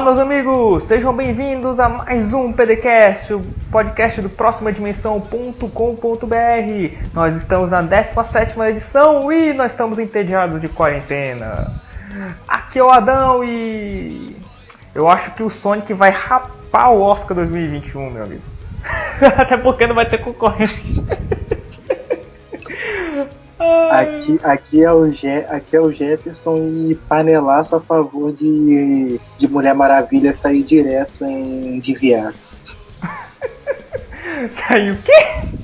Olá, meus amigos, sejam bem-vindos a mais um PDCast, o podcast do próxima dimensão.com.br. Nós estamos na 17 edição e nós estamos entediados de quarentena. Aqui é o Adão e eu acho que o Sonic vai rapar o Oscar 2021, meu amigo. Até porque não vai ter concorrente. Aqui, aqui, é o Je, aqui é o Jefferson e panelaço a favor de, de Mulher Maravilha sair direto em Diviar. Sair o quê?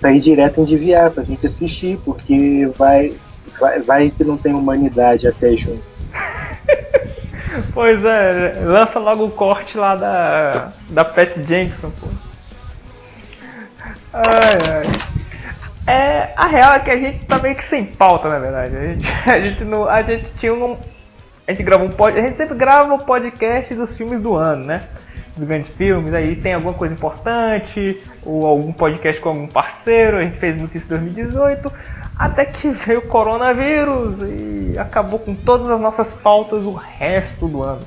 Sair direto em Diviar pra gente assistir, porque vai, vai, vai que não tem humanidade até junho. pois é, lança logo o corte lá da, da Pat Jenkins, pô. Ai, ai. É, a real é que a gente tá meio que sem pauta, na verdade. A gente, a gente, não, a gente tinha um. A gente gravou um A gente sempre grava o podcast dos filmes do ano, né? Dos grandes filmes. Aí tem alguma coisa importante, ou algum podcast com algum parceiro. A gente fez muito isso em 2018. Até que veio o coronavírus e acabou com todas as nossas pautas o resto do ano.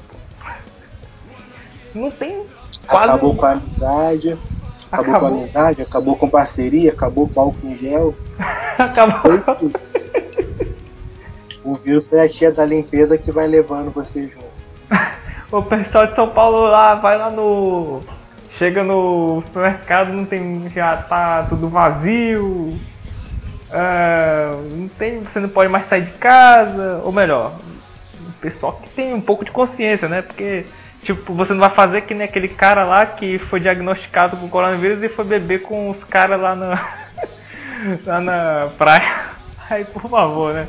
Não tem quase. Acabou com a amizade. Acabou, acabou, com a amizade, acabou com parceria, acabou com álcool em gel. acabou. O vírus é a tia da limpeza que vai levando você junto. o pessoal de São Paulo lá, vai lá no. Chega no supermercado, não tem. Já tá tudo vazio. Uh, não tem, você não pode mais sair de casa. Ou melhor, o pessoal que tem um pouco de consciência, né? Porque Tipo, você não vai fazer que nem aquele cara lá que foi diagnosticado com coronavírus e foi beber com os caras lá na. lá na praia. Aí, por favor, né?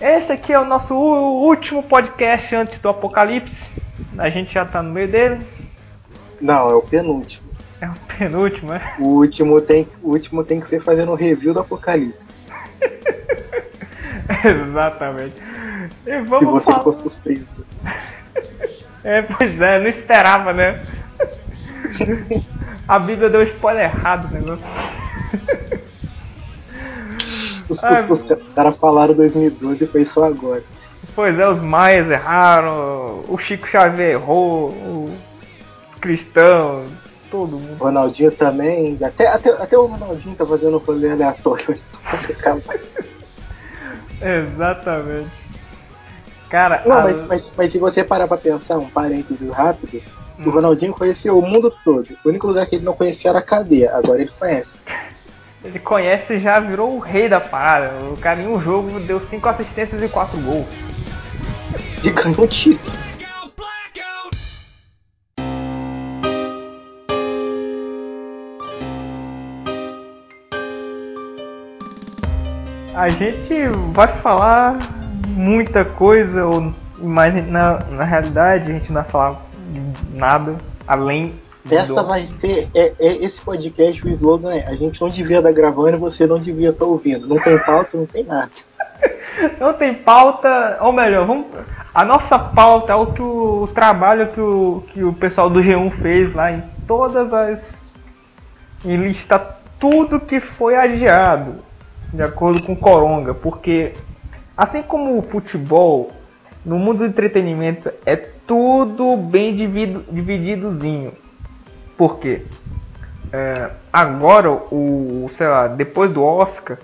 Esse aqui é o nosso último podcast antes do apocalipse. A gente já tá no meio dele. Não, é o penúltimo. É o penúltimo, é? O último tem, o último tem que ser fazendo um review do apocalipse. Exatamente. E, vamos e você falar... ficou surpreso. É, pois é, não esperava, né? A Bíblia deu spoiler errado né? Os, Ai, os, os caras falaram 2012 e foi só agora. Pois é, os maias erraram, o Chico Xavier errou, os cristãos, todo mundo. O Ronaldinho também, até, até, até o Ronaldinho tá fazendo rolê aleatório Exatamente. Cara, não, a... mas, mas, mas, se você parar pra pensar, um parênteses rápido, hum. o Ronaldinho conheceu o mundo todo. O único lugar que ele não conhecia era a cadeia, agora ele conhece. Ele conhece e já virou o rei da parada. O cara em um jogo deu 5 assistências e 4 gols. E ganhou um título. A gente vai falar muita coisa, ou mas na, na realidade a gente não vai falar nada além essa vai ser. É, é, esse podcast, o slogan é: a gente não devia estar gravando e você não devia estar ouvindo. Não tem pauta, não tem nada. não tem pauta, ou melhor, vamos, a nossa pauta é o, que o, o, trabalho que o, que o pessoal do G1 fez lá em todas as. e lista tudo que foi adiado, de acordo com Coronga, porque Assim como o futebol, no mundo do entretenimento é tudo bem dividido, divididozinho. Por quê? É, agora, o, sei lá, depois do Oscar,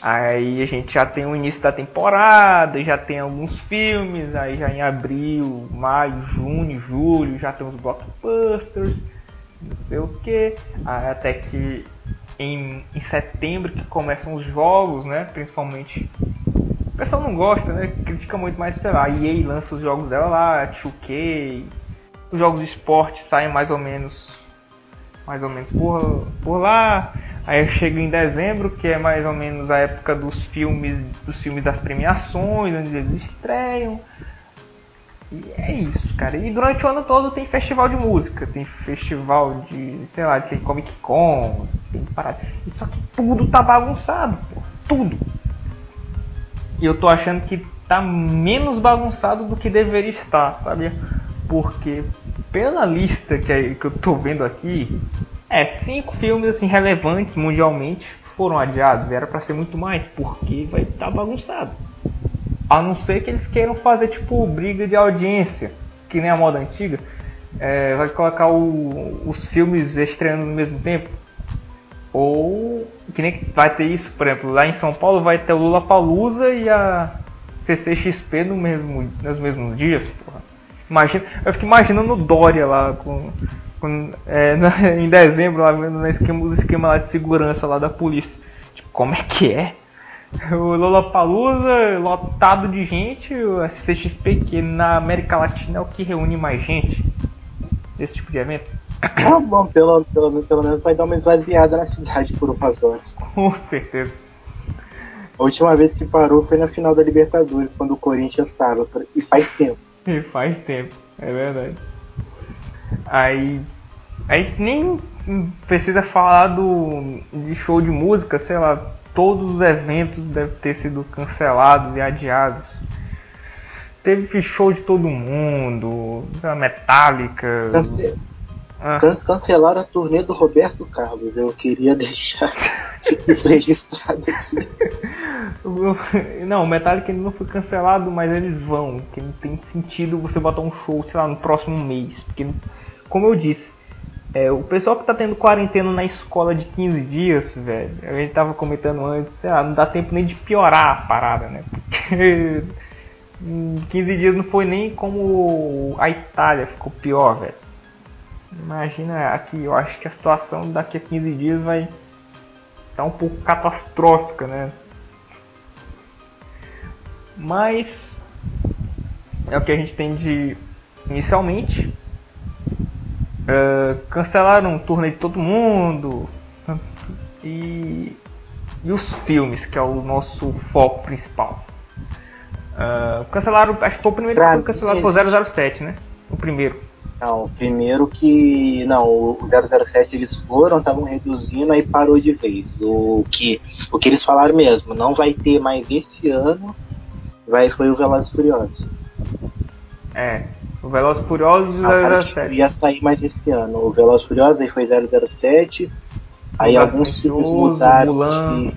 aí a gente já tem o início da temporada, já tem alguns filmes, aí já em abril, maio, junho, julho, já tem os blockbusters, não sei o que, até que em, em setembro que começam os jogos, né, principalmente pessoal não gosta, né? Critica muito mais, sei lá, a EA lança os jogos dela lá, 2K, os jogos de esporte saem mais ou menos mais ou menos por, por lá. Aí chega em dezembro, que é mais ou menos a época dos filmes, dos filmes das premiações, onde eles estreiam. E é isso, cara. E durante o ano todo tem festival de música, tem festival de, sei lá, tem Comic Con, tem parada. E só que tudo tá bagunçado, pô. Tudo. E eu tô achando que tá menos bagunçado do que deveria estar, sabe? Porque pela lista que, que eu tô vendo aqui, é cinco filmes assim relevantes mundialmente foram adiados. Era para ser muito mais, porque vai estar tá bagunçado. A não ser que eles queiram fazer tipo briga de audiência, que nem a moda antiga. É, vai colocar o, os filmes estreando no mesmo tempo. Ou que nem vai ter isso, por exemplo, lá em São Paulo vai ter o Lula Palusa e a CCXP no mesmo, nos mesmos dias, porra. Imagina, eu fico imaginando o Dória lá com, com é, na, em dezembro lá no esquema, os esquemas lá de segurança lá da polícia. Tipo, como é que é? O Lula Palusa lotado de gente, o CCXP que na América Latina é o que reúne mais gente. Esse tipo de evento. Tá bom, pelo, pelo, pelo menos vai dar uma esvaziada na cidade por umas horas. Com certeza. A última vez que parou foi na final da Libertadores, quando o Corinthians estava. E faz tempo. E faz tempo, é verdade. Aí. A gente nem precisa falar do de show de música, sei lá, todos os eventos devem ter sido cancelados e adiados. Teve show de todo mundo, da Metallica. Cance... Ah. Cancelaram a turnê do Roberto Carlos. Eu queria deixar isso registrado aqui. Não, o Metallica não foi cancelado, mas eles vão. Porque não tem sentido você botar um show, sei lá, no próximo mês. Porque, como eu disse, é, o pessoal que tá tendo quarentena na escola de 15 dias, velho, a gente tava comentando antes, sei lá, não dá tempo nem de piorar a parada, né? Porque em 15 dias não foi nem como a Itália ficou pior, velho. Imagina aqui, eu acho que a situação daqui a 15 dias vai estar tá um pouco catastrófica, né? Mas é o que a gente tem de inicialmente. Uh, cancelaram o turnê de todo mundo e, e os filmes, que é o nosso foco principal. Uh, cancelaram, acho que foi o primeiro pra que foi cancelado foi o 007, né? O primeiro. Não, primeiro que. Não, o 007 eles foram, estavam reduzindo, aí parou de vez. O que, o que eles falaram mesmo, não vai ter mais esse ano, vai, foi o Velozes Furiosos. É, o Velozes Furiosos e 007. Ia sair mais esse ano. O Velozes Furiosos aí foi 007, aí alguns filmes mudaram de,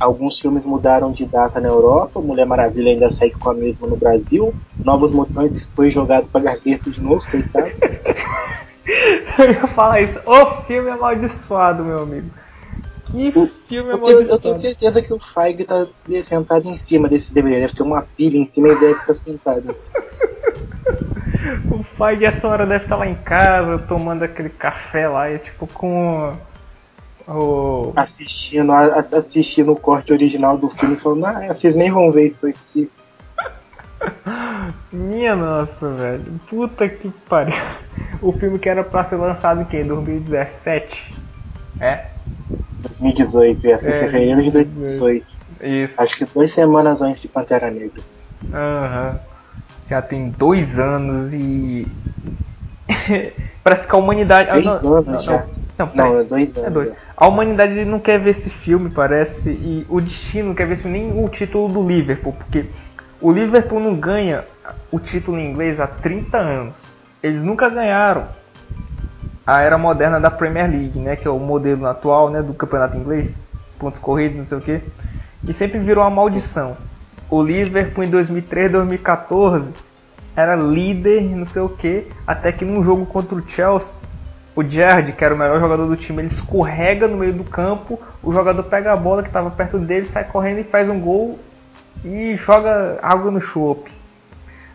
Alguns filmes mudaram de data na Europa, Mulher Maravilha ainda segue com a mesma no Brasil. Novos Mutantes foi jogado pra gaveta de novo, coitado. eu ia falar isso. O filme amaldiçoado, meu amigo. Que o, filme é amaldiçoado. Eu, tenho certeza que o Feig tá sentado em cima desse DVD. Deve ter uma pilha em cima e deve estar sentado assim. o Feig essa hora deve estar lá em casa tomando aquele café lá e tipo com Oh. Assistindo, assistindo o corte original do filme falando, ah, vocês nem vão ver isso aqui. Minha nossa, velho. Puta que pariu. O filme que era pra ser lançado em que? 2017? É? 2018, ia ser é, fevereiro de 2018. Isso. Acho que duas semanas antes de Pantera Negra. Aham. Uhum. Já tem dois anos e. Parece que a humanidade. Dois ah, não, anos não, já. Não. Não, não, é dois anos. É dois. A humanidade não quer ver esse filme, parece, e o destino não quer ver esse nem o título do Liverpool, porque o Liverpool não ganha o título em inglês há 30 anos. Eles nunca ganharam a era moderna da Premier League, né, que é o modelo atual, né, do campeonato inglês, pontos corridos, não sei o que, e sempre virou uma maldição. O Liverpool em 2003, 2014 era líder, não sei o que, até que num jogo contra o Chelsea o Jared, que era o melhor jogador do time, ele escorrega no meio do campo, o jogador pega a bola que estava perto dele, sai correndo e faz um gol e joga água no chope.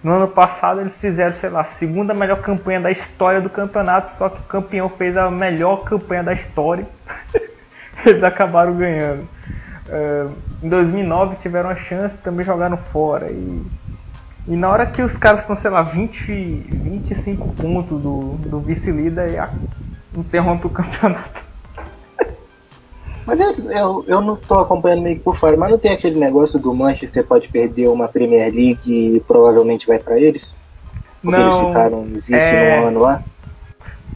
No ano passado eles fizeram, sei lá, a segunda melhor campanha da história do campeonato, só que o campeão fez a melhor campanha da história. eles acabaram ganhando. Uh, em 2009 tiveram a chance, também jogaram fora. E, e na hora que os caras estão, sei lá, 20, 25 pontos do, do vice-líder, interrompe o campeonato. Mas eu, eu, eu não tô acompanhando meio que por fora, mas não tem aquele negócio do Manchester pode perder uma Premier League e provavelmente vai para eles? Porque não, eles ficaram vice é... no ano lá?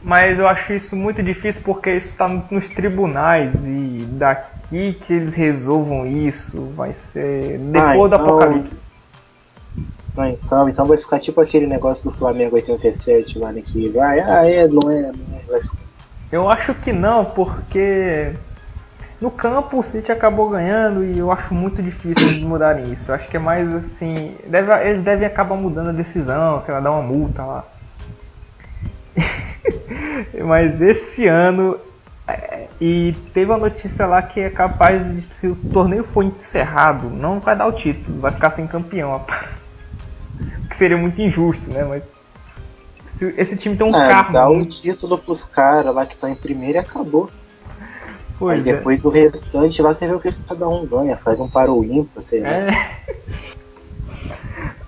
Mas eu acho isso muito difícil porque isso está nos tribunais e daqui que eles resolvam isso vai ser depois ah, então... do apocalipse. Então, então vai ficar tipo aquele negócio do Flamengo 87 lá, né? Que vai, ah, é, não é, não é. Vai Eu acho que não, porque No campo o City acabou ganhando e eu acho muito difícil eles mudarem isso. Eu acho que é mais assim. Deve, eles devem acabar mudando a decisão, sei lá, dar uma multa lá. Mas esse ano. É, e teve uma notícia lá que é capaz de. Se o torneio for encerrado, não vai dar o título, vai ficar sem campeão. Que seria muito injusto, né? Mas. esse time tem um é, carro. Dá um título pros caras lá que tá em primeiro e acabou. Pois Aí é. depois o restante lá você vê o que cada um ganha, faz um paro ímpar, sei lá. É.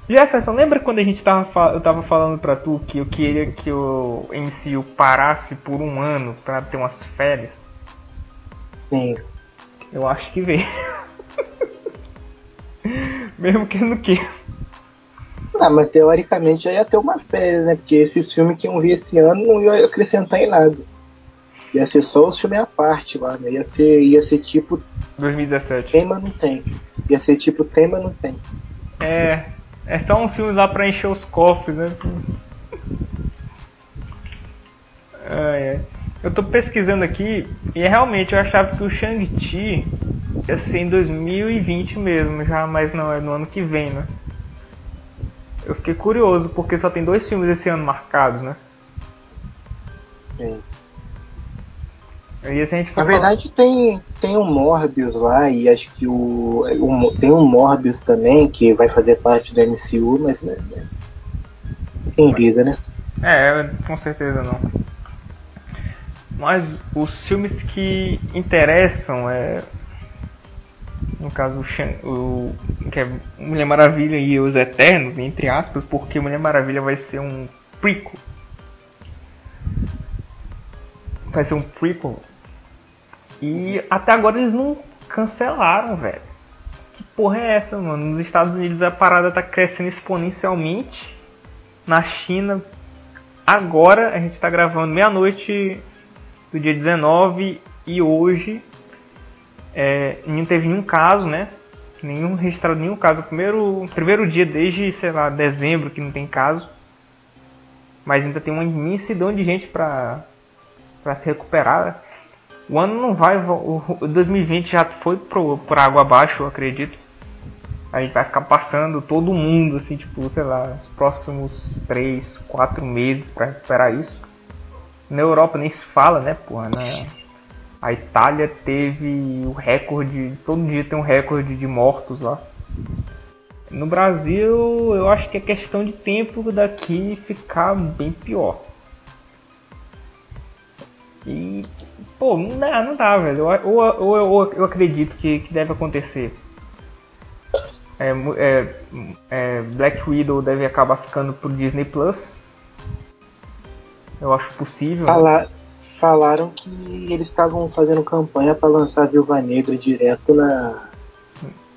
Jefferson, lembra quando a gente tava, eu tava falando pra tu que eu queria que o MCU parasse por um ano pra ter umas férias? Sim. Eu acho que veio. Mesmo que não queira. Ah, mas teoricamente já ia ter uma férias, né? Porque esses filmes que iam vir esse ano não iam acrescentar em nada. Ia ser só os filmes à parte lá, né? Ia ser, ia ser tipo. 2017. Tem, mas não tem. Ia ser tipo tem, mas não tem. É, é só uns filmes lá pra encher os cofres, né? Ah, é. Eu tô pesquisando aqui e realmente eu achava que o Shang-Chi ia ser em 2020 mesmo, já, mas não, é no ano que vem, né? Eu fiquei curioso porque só tem dois filmes esse ano marcados, né? Sim. E a gente Na verdade tem, tem um Morbius lá e acho que o, o, tem um Morbius também que vai fazer parte do MCU, mas né, né, quem liga, né? É, com certeza não. Mas os filmes que interessam é no caso o, o que é Mulher Maravilha e os Eternos, entre aspas, porque Mulher Maravilha vai ser um prequel. Vai ser um prequel e até agora eles não cancelaram, velho. Que porra é essa, mano? Nos Estados Unidos a parada tá crescendo exponencialmente. Na China, agora a gente tá gravando meia-noite do dia 19 e hoje é, não teve nenhum caso, né? Nenhum registrado nenhum caso. Primeiro, primeiro dia desde, sei lá, dezembro que não tem caso. Mas ainda tem uma imensidão de gente pra se recuperar. O ano não vai. O 2020 já foi pro, por água abaixo, eu acredito. A gente vai ficar passando todo mundo, assim, tipo, sei lá, os próximos 3, 4 meses para recuperar isso. Na Europa nem se fala, né, porra, né? A Itália teve o recorde, todo dia tem um recorde de mortos lá. No Brasil, eu acho que é questão de tempo daqui ficar bem pior. E Pô, não dá, não dá, velho. Ou, ou, ou eu acredito que, que deve acontecer. É, é, é, Black Widow deve acabar ficando pro Disney Plus. Eu acho possível. Né? Fala, né? Falaram que eles estavam fazendo campanha para lançar Viúva Negra direto na,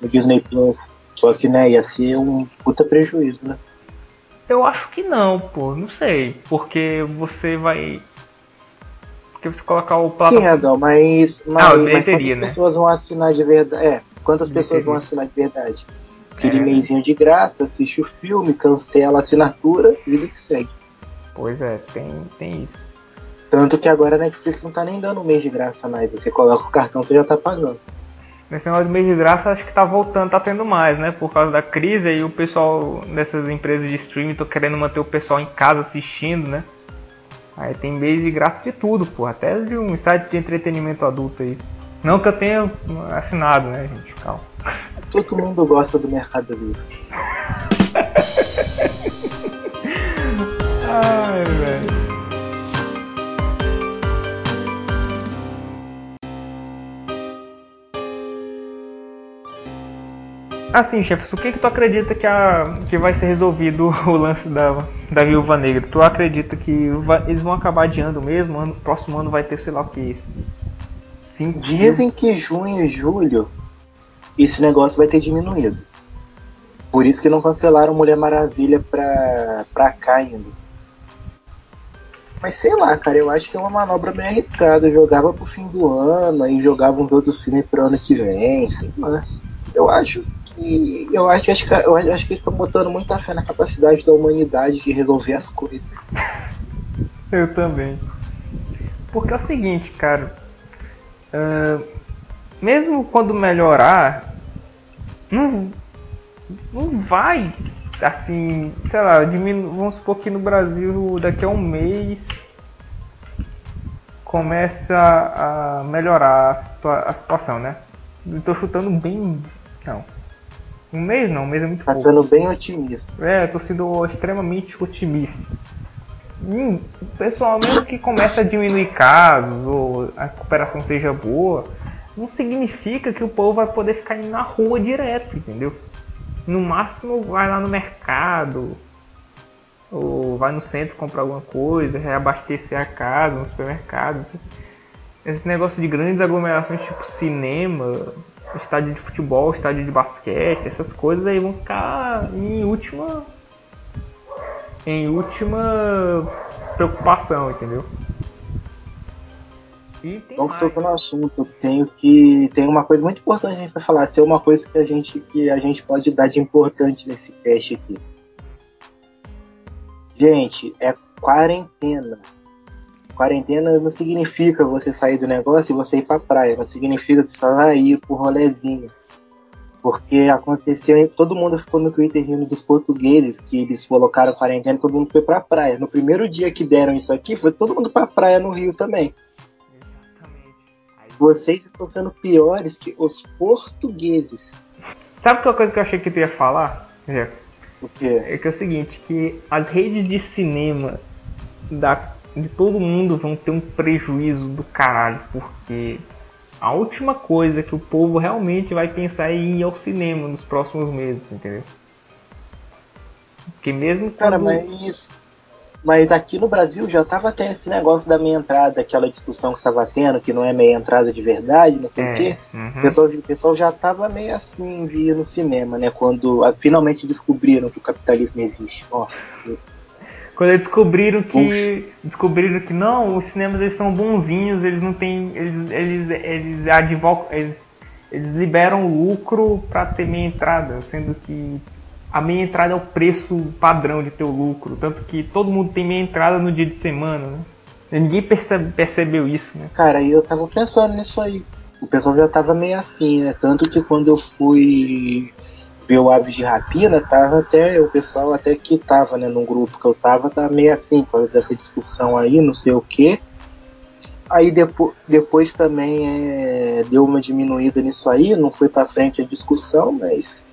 no Disney Plus. Só que, né, ia ser um puta prejuízo, né? Eu acho que não, pô, não sei. Porque você vai porque você colocar o plataforma. Sim, Adão, mas, mas, ah, mas quantas né? pessoas vão assinar de verdade? É, quantas pessoas vão assinar de verdade? Aquele é. mêsinho de graça, assiste o filme, cancela a assinatura, vida que segue. Pois é, tem, tem isso. Tanto que agora a Netflix não tá nem dando um mês de graça mais. Você coloca o cartão, você já tá pagando. Nesse negócio de mês de graça, acho que tá voltando, tá tendo mais, né? Por causa da crise aí o pessoal dessas empresas de streaming estão querendo manter o pessoal em casa assistindo, né? Aí tem mês de graça de tudo, pô. Até de um site de entretenimento adulto aí. Não que eu tenha assinado, né, gente? Calma. Todo mundo gosta do Mercado Livre. Ai, velho. Assim, chefe, o que, que tu acredita que, a, que vai ser resolvido o lance da, da Viúva Negra? Tu acredita que vai, eles vão acabar adiando mesmo? Ano, próximo ano vai ter, sei lá o que. Cinco Dizem que junho e julho esse negócio vai ter diminuído. Por isso que não cancelaram Mulher Maravilha pra, pra cá ainda. Mas sei lá, cara, eu acho que é uma manobra bem arriscada. Eu jogava pro fim do ano, aí jogava uns outros filmes pro ano que vem, sei lá. Eu acho que. Eu acho, que, eu acho que estão botando muita fé na capacidade da humanidade de resolver as coisas. eu também. Porque é o seguinte, cara. Uh, mesmo quando melhorar, não, não vai assim, sei lá, diminu... vamos supor que no Brasil daqui a um mês começa a melhorar a, situa a situação, né? Estou chutando bem. Não. Um mês não, um mês é muito Tá sendo bem otimista. É, tô sendo extremamente otimista. Hum, pessoal, mesmo que comece a diminuir casos ou a recuperação seja boa, não significa que o povo vai poder ficar indo na rua direto, entendeu? No máximo vai lá no mercado, ou vai no centro comprar alguma coisa, reabastecer a casa, no supermercado. Esse negócio de grandes aglomerações tipo cinema, estádio de futebol, estádio de basquete, essas coisas aí vão ficar em última em última preocupação, entendeu? E tem Vamos tocando no assunto, tenho que tem uma coisa muito importante para falar, ser uma coisa que a gente que a gente pode dar de importante nesse teste aqui. Gente, é quarentena. Quarentena não significa você sair do negócio e você ir pra praia, não significa você sair pro rolezinho. Porque aconteceu, todo mundo ficou no Twitter rindo dos portugueses que eles colocaram quarentena e todo mundo foi pra praia. No primeiro dia que deram isso aqui, foi todo mundo pra praia no Rio também. Exatamente. Vocês estão sendo piores que os portugueses. Sabe qual coisa que eu achei que tu ia falar, Jefferson? O quê? É que é o seguinte, que as redes de cinema da, de todo mundo vão ter um prejuízo do caralho, porque a última coisa que o povo realmente vai pensar é em ir ao cinema nos próximos meses, entendeu? Porque mesmo quando... Cara, mas mas aqui no Brasil já tava tendo esse negócio da meia entrada, aquela discussão que tava tendo, que não é meia entrada de verdade, não sei é, o quê. Uhum. O, pessoal, o pessoal já tava meio assim, via no cinema, né? Quando a, finalmente descobriram que o capitalismo existe. Nossa, Deus. Quando eles descobriram que. Puxa. Descobriram que não, os cinemas eles são bonzinhos, eles não têm. Eles, eles, eles, advogam, eles, eles liberam lucro para ter meia entrada, sendo que a meia entrada é o preço padrão de teu lucro. Tanto que todo mundo tem meia entrada no dia de semana, né? Ninguém percebe, percebeu isso, né? Cara, eu tava pensando nisso aí. O pessoal já tava meio assim, né? Tanto que quando eu fui ver o Aves de Rapina, tava até, o pessoal até que tava, né, num grupo que eu tava, tava meio assim, por causa dessa discussão aí, não sei o que. Aí depo depois também é, deu uma diminuída nisso aí, não foi para frente a discussão, mas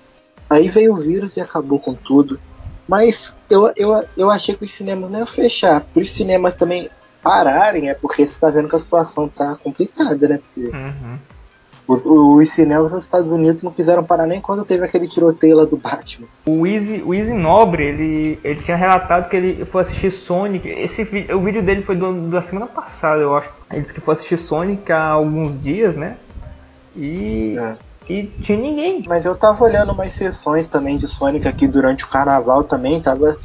Aí veio o vírus e acabou com tudo. Mas eu, eu, eu achei que os cinemas não iam fechar. Para os cinemas também pararem, é porque você está vendo que a situação tá complicada, né? Porque uhum. Os, os, cinemas nos Estados Unidos não quiseram parar nem quando teve aquele tiroteio lá do Batman. O Easy, o Easy Nobre, ele, ele tinha relatado que ele foi assistir Sonic. Esse, o vídeo dele foi do, da semana passada, eu acho. Ele disse que foi assistir Sonic há alguns dias, né? E é e tinha ninguém. Mas eu tava olhando umas sessões também de Sonic aqui durante o carnaval também, tava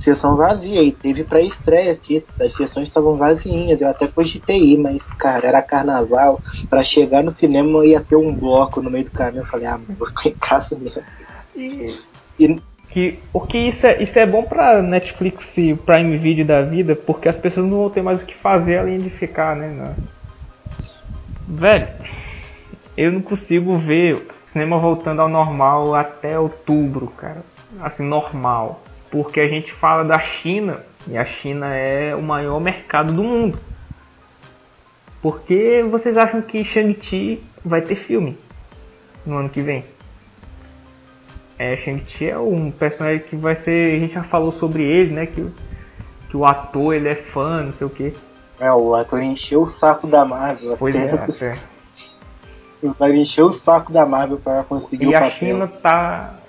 sessão vazia e teve pré-estreia aqui, as sessões estavam vaziinhas, eu até cogitei ir, mas cara, era carnaval, para chegar no cinema ia ter um bloco no meio do caminho, eu falei, ah, vou ficar em casa mesmo. E, e que, porque isso é, isso é bom pra Netflix e Prime Video da vida, porque as pessoas não vão ter mais o que fazer além de ficar, né? Na... Velho, eu não consigo ver o cinema voltando ao normal até outubro, cara. Assim, normal. Porque a gente fala da China e a China é o maior mercado do mundo. Por que vocês acham que Shang-Chi vai ter filme no ano que vem? É, Shang-Chi é um personagem que vai ser. A gente já falou sobre ele, né? Que, que o ator ele é fã, não sei o que. É, o ator encheu o saco da Marvel. Pois é, é vai encher o saco da Marvel para conseguir e o papel. E a China tá.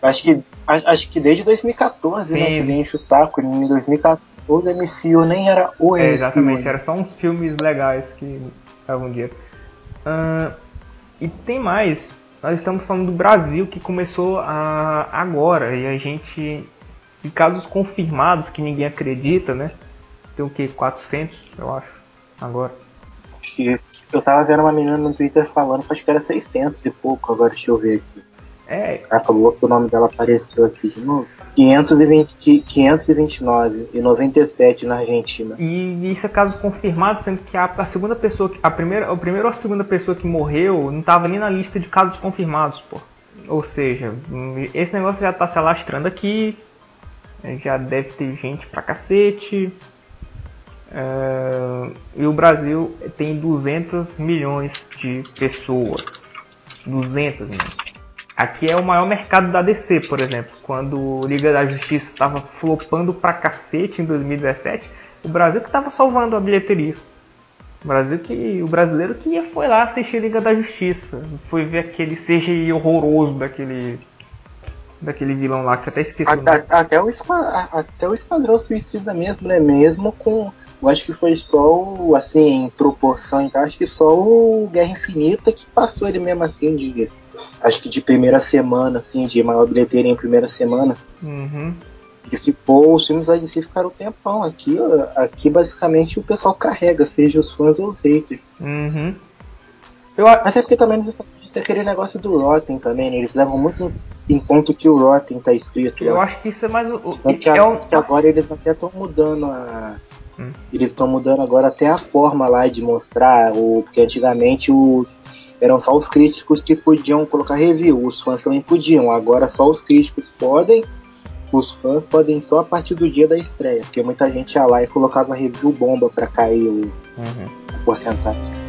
Acho que, acho que desde 2014, Sim. né? Que ele enche o saco. Em 2014 o MCU nem era o é, MCU. Exatamente, era só uns filmes legais que estavam dia. Uh, e tem mais. Nós estamos falando do Brasil que começou a, agora e a gente. De casos confirmados que ninguém acredita, né? Tem o que? 400, eu acho, agora. Que eu tava vendo uma menina no Twitter falando que acho que era 600 e pouco, agora deixa eu ver aqui. É. Acabou que o nome dela apareceu aqui de novo. 520, 529 e 97 na Argentina. E isso é caso confirmado, sendo que a, a segunda pessoa, a primeira, a primeira ou a segunda pessoa que morreu não estava nem na lista de casos confirmados, pô. Ou seja, esse negócio já está se alastrando aqui, já deve ter gente pra cacete. Uh, e o Brasil tem 200 milhões de pessoas. 200 milhões. Aqui é o maior mercado da DC, por exemplo. Quando Liga da Justiça estava flopando pra cacete em 2017, o Brasil que estava salvando a bilheteria. O Brasil que o brasileiro que foi lá assistir Liga da Justiça, foi ver aquele CGI horroroso daquele daquele vilão lá que até esqueci até, o até, o até o Esquadrão Suicida mesmo, né? Mesmo com eu acho que foi só o, assim, em proporção, então acho que só o Guerra Infinita que passou ele mesmo assim de acho que de primeira semana, assim, de maior bilheteria em primeira semana. Uhum. E ficou, os filmes da DC ficaram um tempão. Aqui, aqui basicamente o pessoal carrega, seja os fãs ou os haters. Uhum. Eu... Mas é porque também nos Estados Unidos tem aquele negócio do Rotten também, né? Eles levam muito em, em conta que o Rotten tá escrito. Eu lá. acho que isso é mais o. Tanto que, é a, que agora eles até estão mudando a. Hum. Eles estão mudando agora até a forma lá de mostrar, o, porque antigamente os eram só os críticos que podiam colocar review, os fãs também podiam. Agora só os críticos podem, os fãs podem só a partir do dia da estreia, porque muita gente ia lá e colocava review bomba para cair o, uhum. a porcentagem.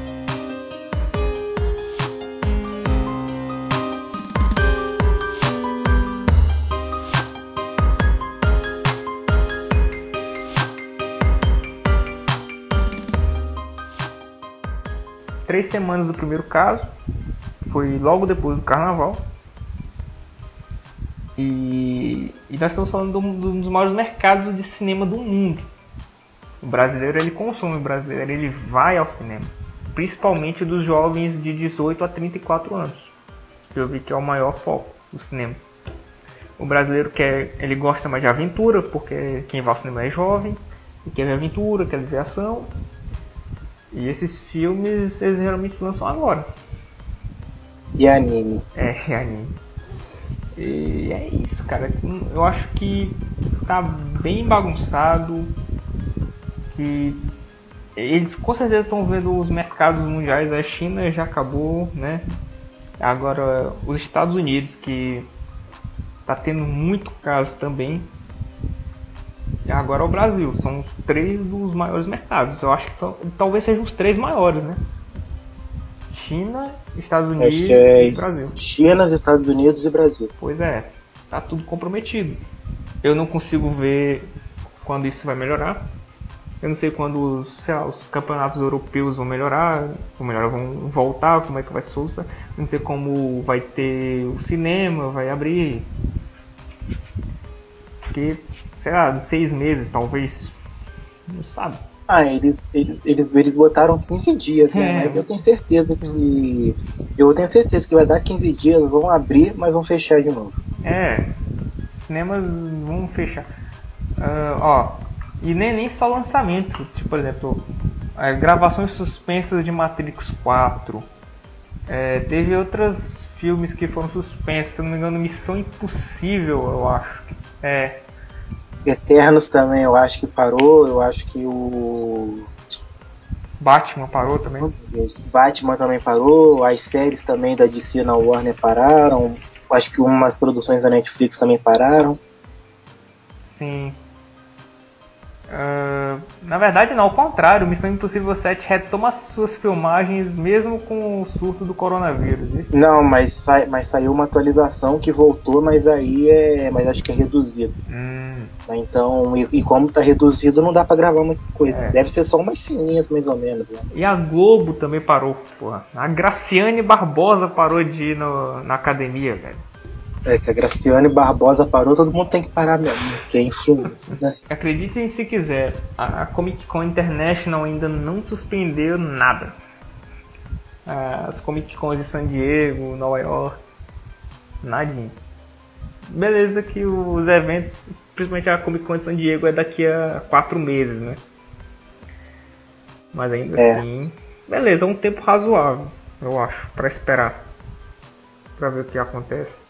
Três semanas do primeiro caso, foi logo depois do carnaval. E, e nós estamos falando de um dos maiores mercados de cinema do mundo. O brasileiro ele consome, o brasileiro ele vai ao cinema, principalmente dos jovens de 18 a 34 anos. Eu vi que é o maior foco do cinema. O brasileiro quer, ele gosta mais de aventura, porque quem vai ao cinema é jovem, e quer ver aventura, quer ver ação, e esses filmes eles geralmente lançam agora. E anime. É, anime. E é isso, cara. Eu acho que tá bem bagunçado. Que eles com certeza estão vendo os mercados mundiais. A China já acabou, né? Agora os Estados Unidos que tá tendo muito caso também e agora o Brasil. São os três dos maiores mercados. Eu acho que são, talvez sejam os três maiores, né? China, Estados Unidos é e Brasil. China, Estados Unidos e Brasil. Pois é, tá tudo comprometido. Eu não consigo ver quando isso vai melhorar. Eu não sei quando lá, os campeonatos europeus vão melhorar, ou melhor, vão voltar, como é que vai ser Eu não sei como vai ter o cinema, vai abrir. Porque sei lá, seis meses, talvez. Não sabe. Ah, eles, eles, eles, eles botaram 15 dias, né? É. Mas eu tenho certeza que. Eu tenho certeza que vai dar 15 dias, vão abrir, mas vão fechar de novo. É. Cinemas vão fechar. Uh, ó. E nem, nem só lançamento. Tipo, por exemplo, é, gravações suspensas de Matrix 4. É, teve outros filmes que foram suspensos, se não me engano, Missão Impossível, eu acho. É. Eternos também eu acho que parou, eu acho que o. Batman parou também? Batman também parou, as séries também da DC na Warner pararam, acho que umas produções da Netflix também pararam. Sim. Uh, na verdade, não, ao contrário, Missão Impossível 7 retoma suas filmagens mesmo com o surto do coronavírus. Isso? Não, mas, sa mas saiu uma atualização que voltou, mas aí é. Mas acho que é reduzido. Hum. Então, e, e, como tá reduzido, não dá para gravar muita coisa. É. Deve ser só umas ceninhas mais ou menos. Né? E a Globo também parou, porra. A Graciane Barbosa parou de ir no, na academia, velho. É, se a Graciane Barbosa parou, todo mundo tem que parar mesmo, que é influência, né? Acreditem se quiser, a Comic Con International ainda não suspendeu nada. As Comic Cons de San Diego, Nova York, nadinha. Beleza que os eventos, principalmente a Comic Con de San Diego, é daqui a quatro meses, né? Mas ainda é. assim, beleza, é um tempo razoável, eu acho, para esperar, para ver o que acontece.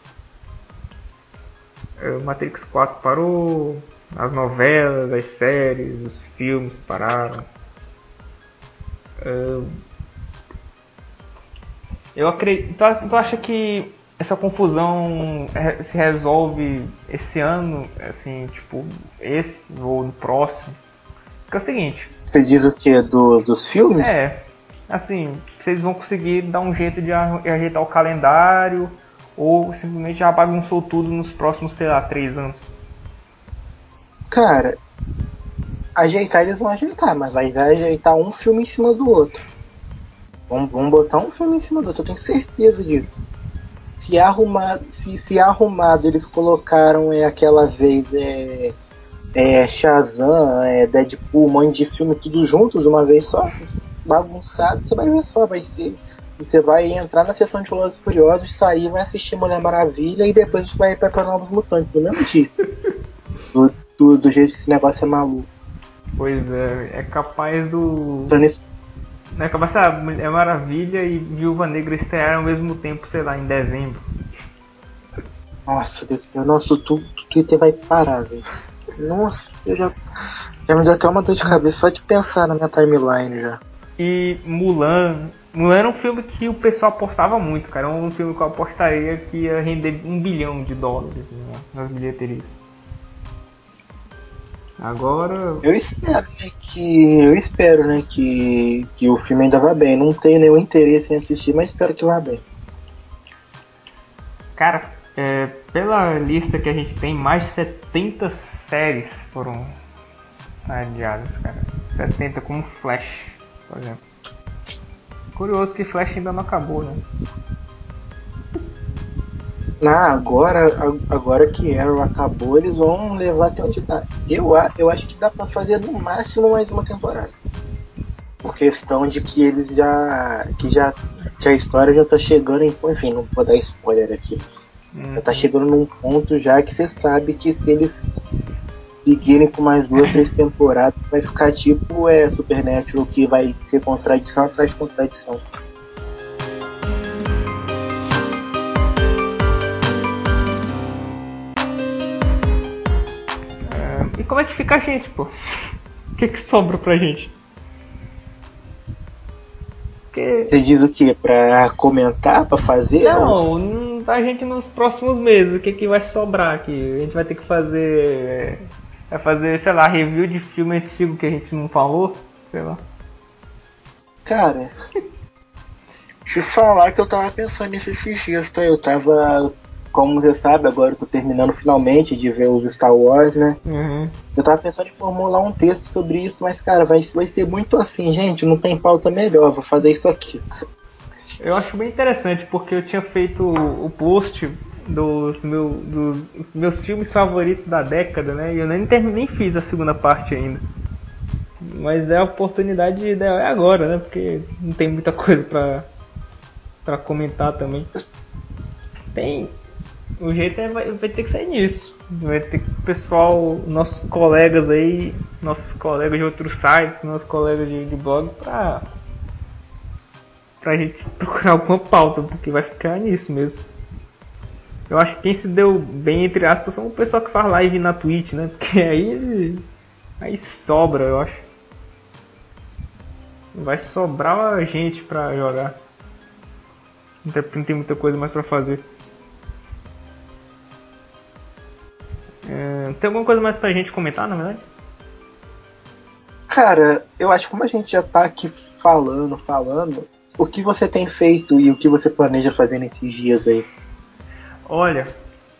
É, Matrix 4 parou, as novelas, as séries, os filmes pararam. É, eu acredito. Tu, tu acha que essa confusão se resolve esse ano, assim, tipo, esse ou no próximo? Porque é o seguinte. Você diz o que? Do, dos filmes? É. Assim, vocês vão conseguir dar um jeito de ajeitar o calendário ou simplesmente já bagunçou tudo nos próximos, sei lá, três anos? Cara, ajeitar eles vão ajeitar, mas vai ajeitar um filme em cima do outro. Vamos botar um filme em cima do outro, eu tenho certeza disso. Se arrumado, se, se arrumado eles colocaram é, aquela vez é, é, Shazam, é, Deadpool, um monte de filme tudo junto de uma vez só, bagunçado, você vai ver só, vai ser. Você vai entrar na sessão de Velozes Furiosos, sair, vai assistir Mulher Maravilha e depois vai para Novos Mutantes no mesmo dia. Do, do, do, jeito que esse negócio é maluco. Pois é, é capaz do. É capaz de é Maravilha e Viúva Negra estrear ao mesmo tempo, sei lá, em dezembro. Nossa, Deus do céu, nossa, o Twitter vai parar, velho. Nossa, eu já, já me deu até uma dor de cabeça só de pensar na minha timeline já. E Mulan. Mulan era um filme que o pessoal apostava muito, cara. É um filme que eu apostaria que ia render um bilhão de dólares né, nas bilheterias. Agora. Eu espero né, que. Eu espero, né, que, que o filme ainda vá bem. Não tenho nenhum interesse em assistir, mas espero que vá bem. Cara, é, pela lista que a gente tem, mais de 70 séries foram adiadas, cara. 70 como Flash, por exemplo. Curioso que Flash ainda não acabou, né? Ah, agora, agora que Arrow acabou, eles vão levar até onde tá. Eu, eu acho que dá pra fazer no máximo mais uma temporada. Por questão de que eles já. que já. que a história já tá chegando em. Enfim, não vou dar spoiler aqui, mas. Uhum. Já tá chegando num ponto já que você sabe que se eles seguirem com mais duas, três temporadas, vai ficar tipo é, Supernatural que vai ser contradição atrás de contradição. E como é que fica a gente, pô? O que, que sobra pra gente? Porque... Você diz o que? Pra comentar? Pra fazer? Não, a gente nos próximos meses, o que, que vai sobrar aqui? A gente vai ter que fazer. Vai fazer, sei lá, review de filme antigo que a gente não falou? Sei lá. Cara. Te falar que eu tava pensando nisso esses dias, tá? Eu tava como você sabe, agora eu tô terminando finalmente de ver os Star Wars, né? Uhum. Eu tava pensando em formular um texto sobre isso, mas, cara, vai, vai ser muito assim, gente, não tem pauta melhor, vou fazer isso aqui. Eu acho bem interessante, porque eu tinha feito o post dos, meu, dos meus filmes favoritos da década, né? E eu nem, nem fiz a segunda parte ainda. Mas é a oportunidade ideal é agora, né? Porque não tem muita coisa pra, pra comentar também. Tem, o jeito é, vai, vai ter que sair nisso. Vai ter que o pessoal, nossos colegas aí, nossos colegas de outros sites, nossos colegas de, de blog, pra, pra gente procurar alguma pauta, porque vai ficar nisso mesmo. Eu acho que quem se deu bem, entre aspas, são o pessoal que faz live na Twitch, né? Porque aí. Aí sobra, eu acho. Vai sobrar gente pra jogar. Até porque não tem muita coisa mais pra fazer. É, tem alguma coisa mais pra gente comentar, na verdade? Cara, eu acho que como a gente já tá aqui falando, falando, o que você tem feito e o que você planeja fazer nesses dias aí? Olha,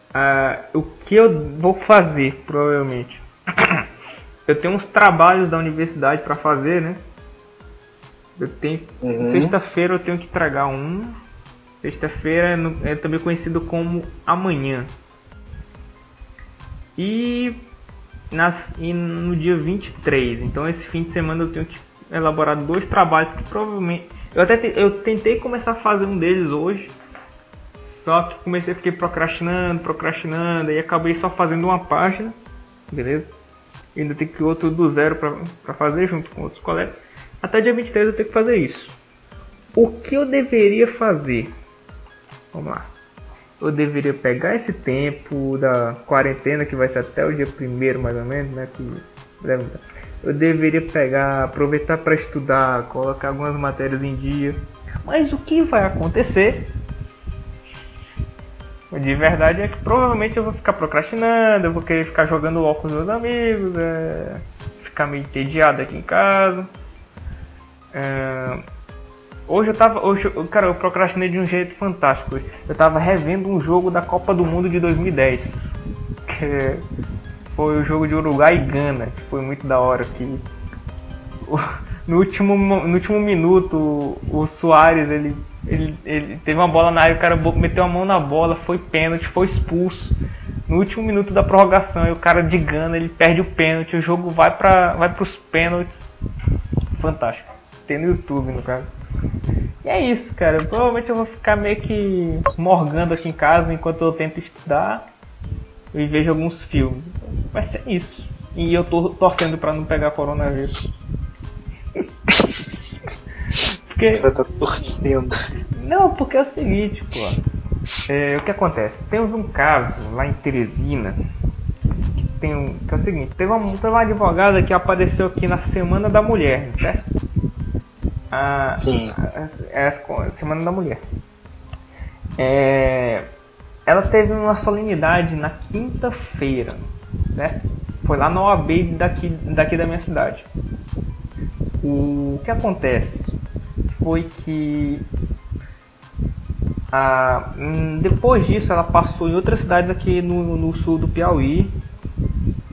uh, o que eu vou fazer, provavelmente. eu tenho uns trabalhos da universidade para fazer, né? Eu tenho. Uhum. Sexta-feira eu tenho que tragar um. Sexta-feira é, é também conhecido como amanhã. E, nas, e no dia 23, então esse fim de semana eu tenho que elaborar dois trabalhos que provavelmente. Eu até te, eu tentei começar a fazer um deles hoje, só que comecei a ficar procrastinando, procrastinando, e acabei só fazendo uma página, beleza? Ainda tem que outro do zero para fazer junto com outros colegas. Até dia 23 eu tenho que fazer isso. O que eu deveria fazer? Vamos lá. eu deveria pegar esse tempo da quarentena, que vai ser até o dia primeiro mais ou menos, né? Que eu deveria pegar, aproveitar para estudar, colocar algumas matérias em dia. Mas o que vai acontecer? De verdade é que provavelmente eu vou ficar procrastinando, eu vou querer ficar jogando LOL com os meus amigos, é, ficar meio entediado aqui em casa. É, Hoje eu tava. Hoje, cara, eu procrastinei de um jeito fantástico. Eu tava revendo um jogo da Copa do Mundo de 2010. Que foi o jogo de Uruguai e Gana. Que foi muito da hora. Que no último, no último minuto o Soares ele, ele, ele teve uma bola na área, o cara meteu a mão na bola, foi pênalti, foi expulso. No último minuto da prorrogação, e o cara de Gana ele perde o pênalti, o jogo vai para vai pros pênaltis. Fantástico. Tem no YouTube, no caso. E é isso, cara. Provavelmente eu vou ficar meio que morgando aqui em casa enquanto eu tento estudar e vejo alguns filmes. Vai ser isso. E eu tô torcendo para não pegar coronavírus. porque... O cara tá torcendo. Não, porque é o seguinte, pô. É, o que acontece? Temos um caso lá em Teresina que tem um, que é o seguinte, teve uma, teve uma advogada que apareceu aqui na Semana da Mulher, certo? a, Sim. A, a, a Semana da Mulher. É, ela teve uma solenidade na quinta-feira, certo? Foi lá na OAB daqui, daqui da minha cidade. O que acontece foi que a, hum, depois disso ela passou em outras cidades aqui no, no sul do Piauí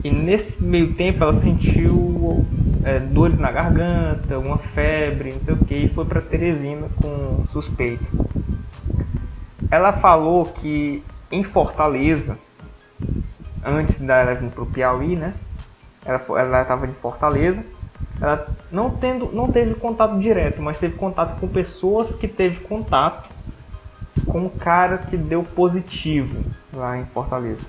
e nesse meio tempo ela sentiu é, dores na garganta, uma febre, não sei o que, e foi para Teresina com suspeito. Ela falou que em Fortaleza, antes dela vir para o Piauí, né? Ela estava em Fortaleza. Ela não, tendo, não teve contato direto, mas teve contato com pessoas que teve contato com o cara que deu positivo lá em Fortaleza.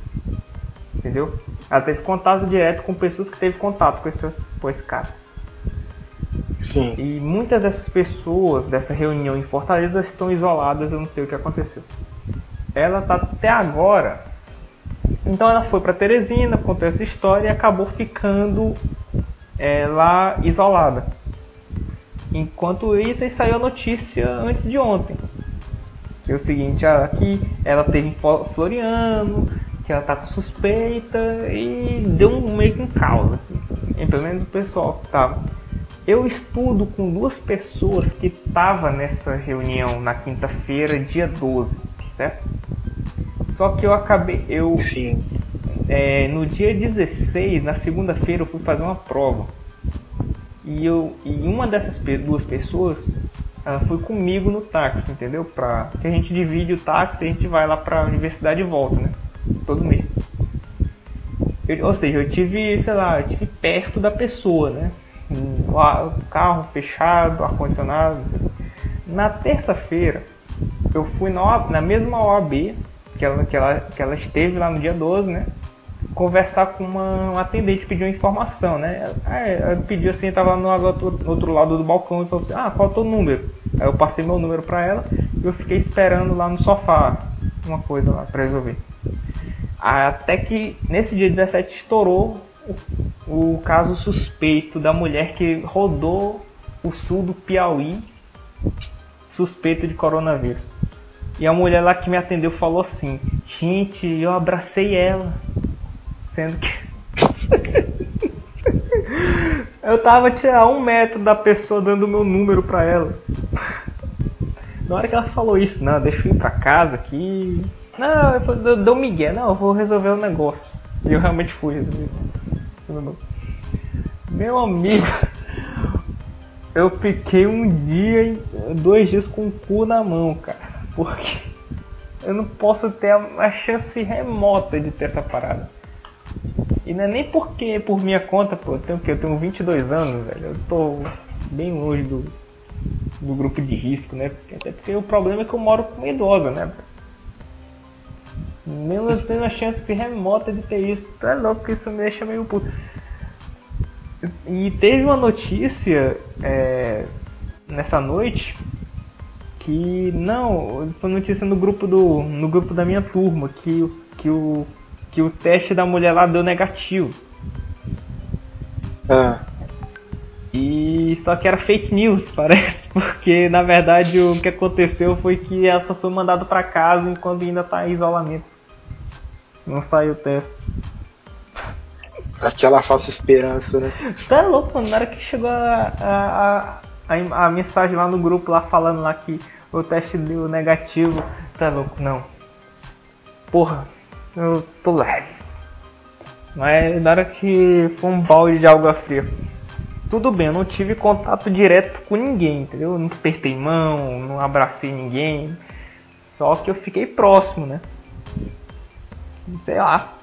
Entendeu? Ela teve contato direto com pessoas que teve contato com esse, com esse cara. Sim. E muitas dessas pessoas dessa reunião em Fortaleza estão isoladas, eu não sei o que aconteceu. Ela tá até agora. Então ela foi para Teresina, contou essa história e acabou ficando é, lá isolada. Enquanto isso, aí saiu a notícia antes de ontem. Que é o seguinte, aqui ela teve Floriano, que ela tá com suspeita e deu um, meio que um caos aqui. pelo menos o pessoal que tava. Eu estudo com duas pessoas que estavam nessa reunião na quinta-feira, dia 12, certo? Só que eu acabei. Eu, Sim. É, no dia 16, na segunda-feira, eu fui fazer uma prova. E, eu, e uma dessas duas pessoas ela foi comigo no táxi, entendeu? Pra, que a gente divide o táxi e a gente vai lá pra universidade e volta, né? todo mês. Eu, ou seja, eu tive, sei lá, eu tive perto da pessoa, né? O carro fechado, ar-condicionado. Na terça-feira, eu fui na, na mesma OAB que ela, que, ela, que ela esteve lá no dia 12, né? Conversar com uma, uma atendente, pediu informação, né? Ela pediu assim, tava no outro, outro lado do balcão e falou assim: Ah, qual é o número? Aí eu passei meu número para ela e eu fiquei esperando lá no sofá uma coisa lá para resolver. Até que nesse dia 17 estourou o, caso suspeito da mulher que rodou o sul do Piauí suspeito de coronavírus. E a mulher lá que me atendeu falou assim: Gente, eu abracei ela. Sendo que. eu tava a um metro da pessoa dando meu número pra ela. Na hora que ela falou isso, não, deixa eu ir pra casa aqui. Não, eu dou migué, não, eu vou resolver o negócio. E eu realmente fui resolver. Meu amigo, eu fiquei um dia, dois dias com o cu na mão, cara. Porque eu não posso ter a chance remota de ter essa parada. E não é nem porque por minha conta, pô, eu tenho, eu tenho 22 anos, velho. Eu tô bem longe do, do grupo de risco, né? Até porque o problema é que eu moro com uma idosa, né? Mesmo eu tendo a chance remota de ter isso. Tá louco que isso me deixa meio puto. E teve uma notícia é, nessa noite que não, foi notícia no grupo do no grupo da minha turma que que o que o teste da mulher lá deu negativo. Ah. E só que era fake news, parece, porque na verdade o que aconteceu foi que ela só foi mandada para casa enquanto ainda tá em isolamento. Não saiu o teste. Aquela falsa esperança, né? É louco, mano. Na hora que chegou a, a, a, a, mensagem lá no grupo, lá falando lá que o teste deu negativo, tá louco, não. Porra, eu tô leve. Mas na hora que foi um balde de água fria. Tudo bem, eu não tive contato direto com ninguém, entendeu? Eu não apertei mão, não abracei ninguém. Só que eu fiquei próximo, né? Sei lá.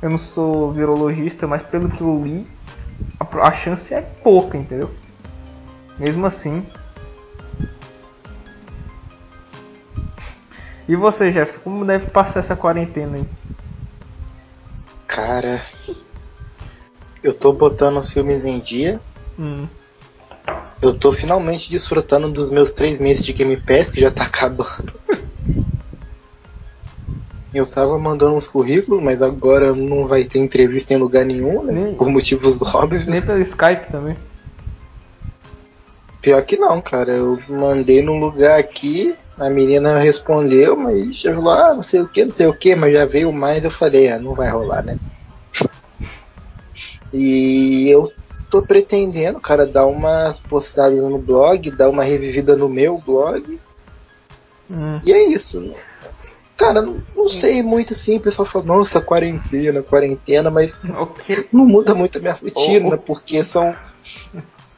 Eu não sou virologista, mas pelo que eu li, a, a chance é pouca, entendeu? Mesmo assim. E você, Jefferson, como deve passar essa quarentena aí? Cara, eu tô botando os filmes em dia. Hum. Eu tô finalmente desfrutando dos meus três meses de Game Pass, que já tá acabando. Eu tava mandando uns currículos, mas agora não vai ter entrevista em lugar nenhum, né? Nem, por motivos óbvios. Nem pelo Skype também. Pior que não, cara. Eu mandei num lugar aqui, a menina respondeu, mas já falou, ah, não sei o que, não sei o que, mas já veio mais, eu falei, ah, não vai rolar, né? e eu tô pretendendo, cara, dar umas postadas no blog, dar uma revivida no meu blog. Hum. E é isso. Cara, não, não, sei muito assim, o pessoal fala, nossa, quarentena, quarentena, mas okay. não muda muito a minha rotina, oh, porque são,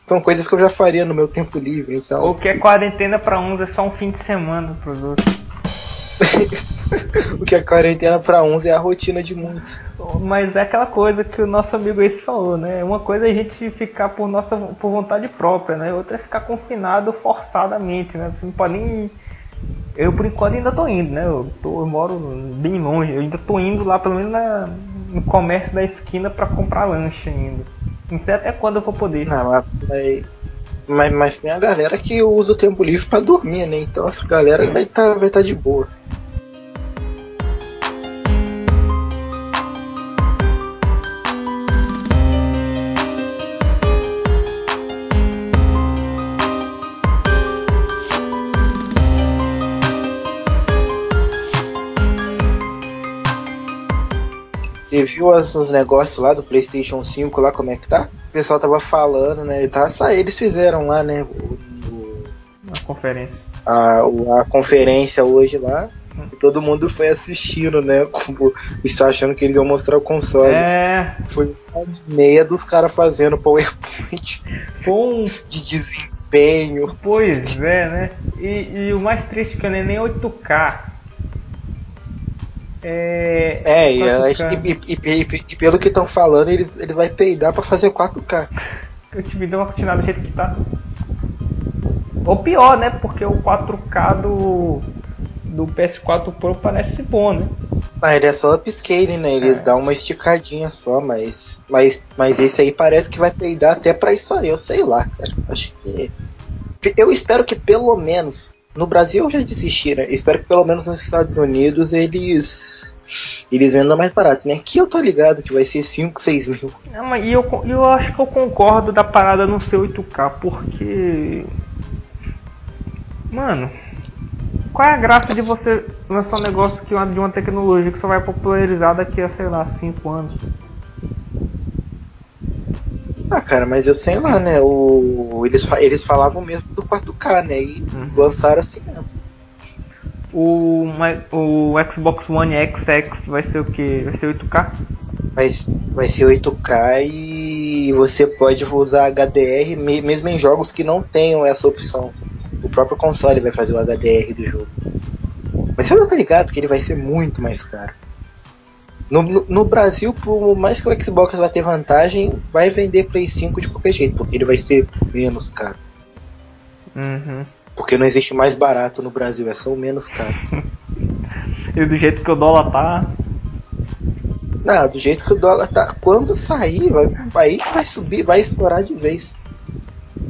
são coisas que eu já faria no meu tempo livre, então. O que é quarentena para uns é só um fim de semana pros outros. o que é quarentena para uns é a rotina de muitos. Mas é aquela coisa que o nosso amigo esse falou, né? Uma coisa é a gente ficar por nossa por vontade própria, né? Outra é ficar confinado forçadamente, né? Você não pode nem eu por enquanto ainda tô indo, né? Eu, tô, eu moro bem longe, eu ainda tô indo lá pelo menos na, no comércio da esquina para comprar lanche ainda. Não sei até quando eu vou poder. Não, mas, mas, mas tem a galera que usa o tempo livre para dormir, né? Então essa galera vai estar tá, vai tá de boa. Viu os, os negócios lá do PlayStation 5 lá, como é que tá? O pessoal tava falando, né? Tá, eles fizeram lá, né? O, o, a conferência. A, a conferência hoje lá. E todo mundo foi assistindo, né? Como, está achando que eles iam mostrar o console. É. Foi uma meia dos caras fazendo PowerPoint Com... de desempenho. Pois é, né? E, e o mais triste é que não é nem 8K. É, é e, e, e, e, pelo que estão falando, eles, ele vai peidar para fazer 4K. Eu tive dar uma continuada do jeito que tá. Ou pior, né? Porque o 4K do, do PS4 Pro parece bom, né? Ah, ele é só upscaling, né? Ele é. dá uma esticadinha só, mas, mas, mas esse aí parece que vai peidar até pra isso aí, eu sei lá, cara. Acho que. Eu espero que pelo menos no Brasil já desisti, né? Espero que pelo menos nos Estados Unidos eles eles vendam mais barato, né? Aqui eu tô ligado que vai ser 5, 6 mil. Não, mas eu, eu acho que eu concordo da parada não ser 8K, porque. Mano, qual é a graça de você lançar um negócio que, de uma tecnologia que só vai popularizar daqui a, sei lá, 5 anos? Ah, cara, mas eu sei lá, né? O, eles, eles falavam mesmo do 4K, né? E uhum. lançaram assim mesmo. O, o Xbox One XX vai ser o que? Vai ser 8K? Vai, vai ser 8K e você pode usar HDR mesmo em jogos que não tenham essa opção. O próprio console vai fazer o HDR do jogo. Mas você não tá ligado que ele vai ser muito mais caro. No, no, Brasil, por mais que o Xbox vai ter vantagem, vai vender Play 5 de qualquer jeito, porque ele vai ser menos caro. Uhum. Porque não existe mais barato no Brasil, é só o menos caro. e do jeito que o dólar tá. Não, do jeito que o dólar tá. Quando sair, vai, aí vai subir, vai estourar de vez.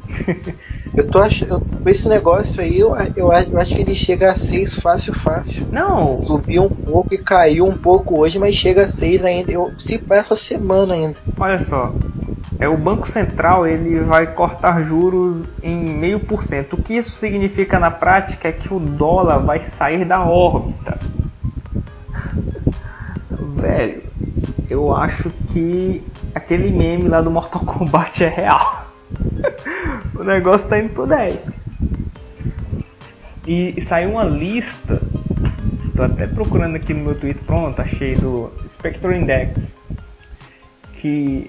Eu tô achando. Esse negócio aí, eu, eu, eu acho que ele chega a 6 fácil, fácil. Não. Subiu um pouco e caiu um pouco hoje, mas chega a 6 ainda. Eu, se essa semana ainda. Olha só. É o Banco Central ele vai cortar juros em meio por cento. O que isso significa na prática é que o dólar vai sair da órbita. Velho, eu acho que aquele meme lá do Mortal Kombat é real. o negócio tá indo pro 10. E, saiu uma lista. Tô até procurando aqui no meu Twitter, pronto, achei do Spectre Index. Que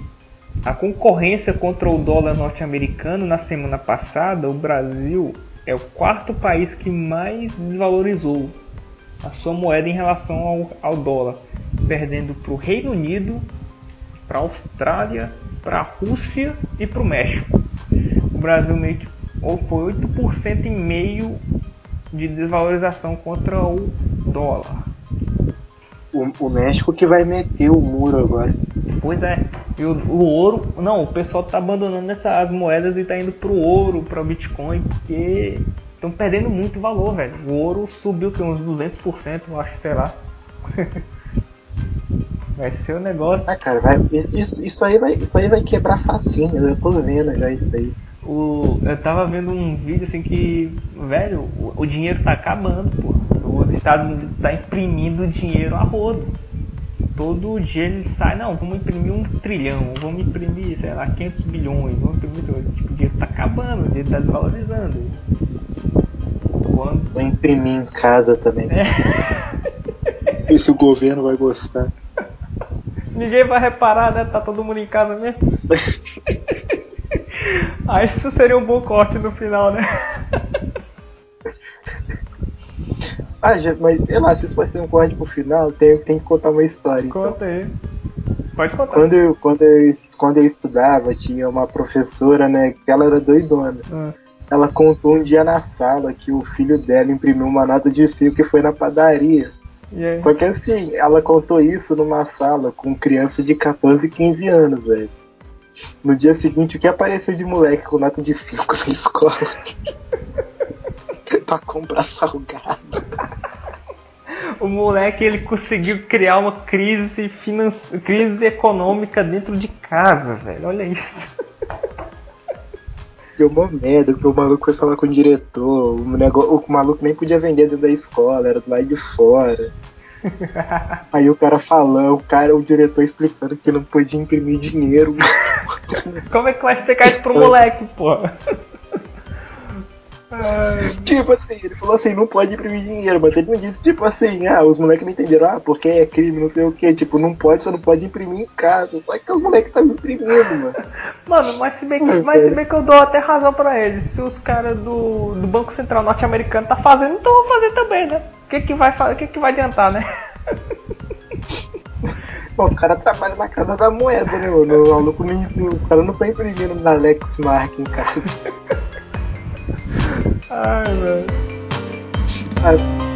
a concorrência contra o dólar norte-americano na semana passada, o Brasil é o quarto país que mais desvalorizou a sua moeda em relação ao, ao dólar, perdendo para o Reino Unido, para a Austrália, para a Rússia e para o México. O Brasil meio que foi 8% e meio de desvalorização contra o dólar. O, o, México que vai meter o muro agora. Pois é. E o, o ouro, não, o pessoal tá abandonando essa, as moedas e tá indo pro ouro, pro Bitcoin, porque estão perdendo muito valor, velho. O ouro subiu que uns 200%, eu acho, sei lá. vai ser o um negócio. Ah, cara, vai, isso, isso, isso, aí vai, isso aí vai quebrar facinho, eu tô vendo já isso aí. O, eu tava vendo um vídeo assim que, velho, o, o dinheiro tá acabando, pô. Os Estados Unidos tá imprimindo dinheiro a rodo. Todo dia ele sai, não, vamos imprimir um trilhão, vamos imprimir, sei lá, 500 bilhões, vamos imprimir, sei lá, tipo, o dinheiro tá acabando, o dinheiro tá desvalorizando. Quando... Vou imprimir em casa também. É. Ver se o governo vai gostar. Ninguém vai reparar, né? Tá todo mundo em casa mesmo. ah, isso seria um bom corte no final, né? ah, mas sei lá, se isso vai ser um corte pro final, tem, tem que contar uma história. Então. Conta então. aí. Pode contar. Quando eu, quando, eu, quando eu estudava, tinha uma professora, né, que ela era doidona. Ah. Ela contou um dia na sala que o filho dela imprimiu uma nota de 5 que foi na padaria. Só que assim, ela contou isso numa sala com criança de 14, 15 anos, velho. No dia seguinte, o que apareceu de moleque com nota de 5 na escola? pra comprar salgado. O moleque ele conseguiu criar uma crise finance... crise econômica dentro de casa, velho. Olha isso. Deu uma merda, porque o maluco foi falar com o diretor, o, negócio, o maluco nem podia vender dentro da escola, era do lado de fora. Aí o cara falando, o cara, o diretor explicando que não podia imprimir dinheiro. Como é que vai explicar isso pro moleque, pô? Tipo assim, ele falou assim, não pode imprimir dinheiro, mas ele não disse, tipo assim, ah, os moleques não entenderam, ah, porque é crime, não sei o que, tipo, não pode, você não pode imprimir em casa. Só que os moleques tá imprimindo, mano. Mano, mas se bem que, é, mas se bem que eu dou até razão pra eles. Se os caras do, do Banco Central norte-americano tá fazendo, então eu vou fazer também, né? O que que vai, o que que vai adiantar, né? os caras trabalham na casa da moeda, né, mano? Os caras não estão imprimindo na Lexmark em casa. Ai, velho. Ah,